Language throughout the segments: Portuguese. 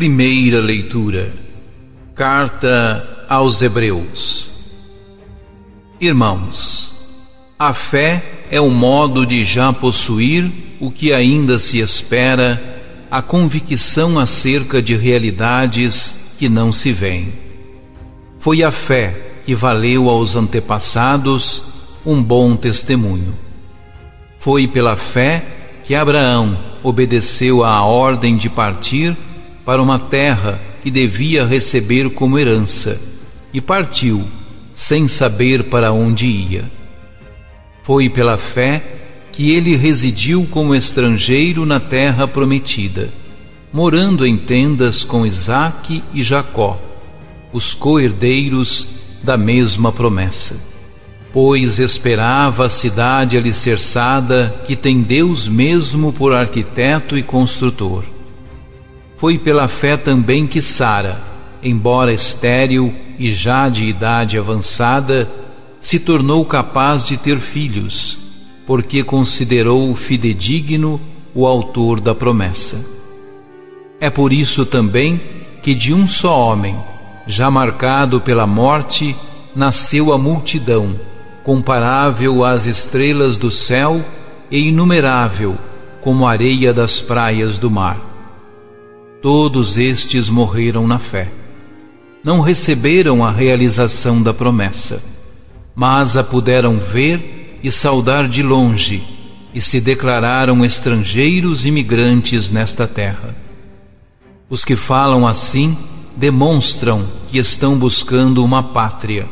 Primeira leitura. Carta aos Hebreus. Irmãos, a fé é o modo de já possuir o que ainda se espera, a convicção acerca de realidades que não se veem. Foi a fé que valeu aos antepassados um bom testemunho. Foi pela fé que Abraão obedeceu à ordem de partir para uma terra que devia receber como herança e partiu, sem saber para onde ia. Foi pela fé que ele residiu como estrangeiro na terra prometida, morando em tendas com Isaque e Jacó, os co-herdeiros da mesma promessa. Pois esperava a cidade alicerçada que tem Deus mesmo por arquiteto e construtor foi pela fé também que Sara, embora estéril e já de idade avançada, se tornou capaz de ter filhos, porque considerou fidedigno o autor da promessa. É por isso também que de um só homem, já marcado pela morte, nasceu a multidão, comparável às estrelas do céu e inumerável como a areia das praias do mar. Todos estes morreram na fé. Não receberam a realização da promessa, mas a puderam ver e saudar de longe, e se declararam estrangeiros e migrantes nesta terra. Os que falam assim demonstram que estão buscando uma pátria,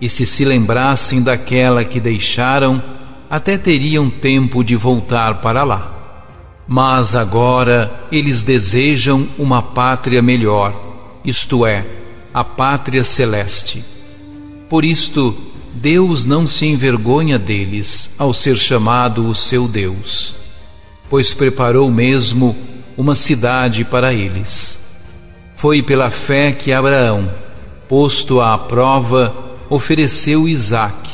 e se se lembrassem daquela que deixaram, até teriam tempo de voltar para lá. Mas agora eles desejam uma pátria melhor, isto é, a pátria celeste. Por isto, Deus não se envergonha deles ao ser chamado o seu Deus, pois preparou mesmo uma cidade para eles. Foi pela fé que Abraão, posto à prova, ofereceu Isaque,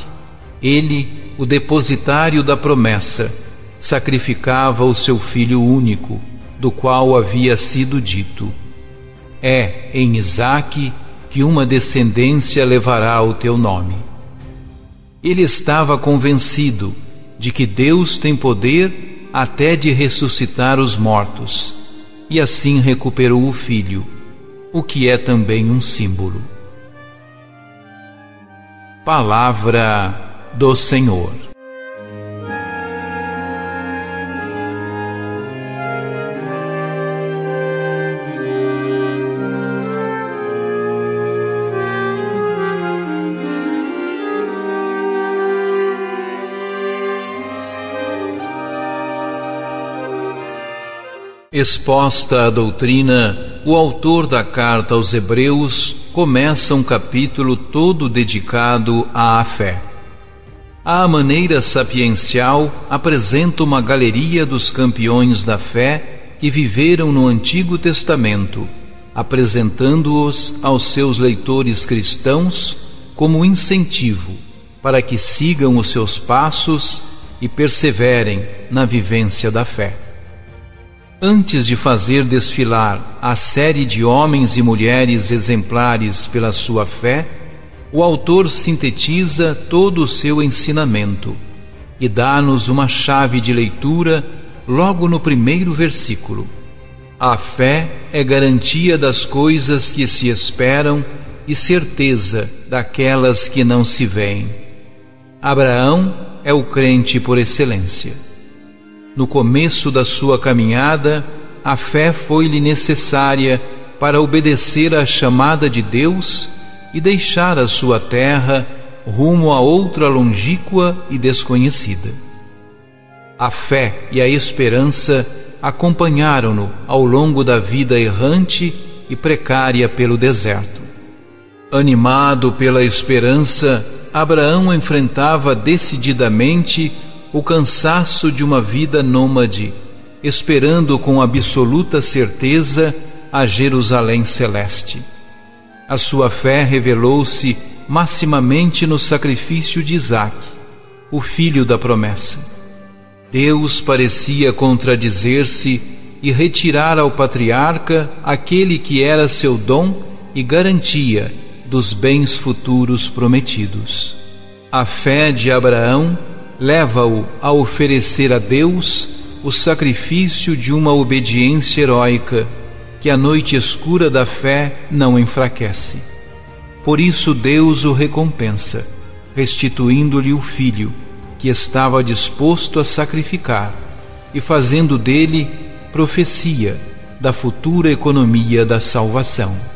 ele, o depositário da promessa sacrificava o seu filho único, do qual havia sido dito: É em Isaque que uma descendência levará o teu nome. Ele estava convencido de que Deus tem poder até de ressuscitar os mortos, e assim recuperou o filho, o que é também um símbolo. Palavra do Senhor. Exposta a doutrina, o autor da carta aos Hebreus começa um capítulo todo dedicado à fé. À maneira sapiencial, apresenta uma galeria dos campeões da fé que viveram no Antigo Testamento, apresentando-os aos seus leitores cristãos como incentivo para que sigam os seus passos e perseverem na vivência da fé. Antes de fazer desfilar a série de homens e mulheres exemplares pela sua fé, o autor sintetiza todo o seu ensinamento e dá-nos uma chave de leitura logo no primeiro versículo. A fé é garantia das coisas que se esperam e certeza daquelas que não se veem. Abraão é o crente por excelência. No começo da sua caminhada, a fé foi-lhe necessária para obedecer à chamada de Deus e deixar a sua terra rumo a outra longínqua e desconhecida. A fé e a esperança acompanharam-no ao longo da vida errante e precária pelo deserto. Animado pela esperança, Abraão enfrentava decididamente o cansaço de uma vida nômade, esperando com absoluta certeza a Jerusalém celeste. A sua fé revelou-se maximamente no sacrifício de Isaac, o filho da promessa. Deus parecia contradizer-se e retirar ao patriarca aquele que era seu dom e garantia dos bens futuros prometidos. A fé de Abraão leva-o a oferecer a Deus o sacrifício de uma obediência heróica que a noite escura da fé não enfraquece. Por isso Deus o recompensa, restituindo-lhe o filho que estava disposto a sacrificar e fazendo dele profecia da futura economia da salvação.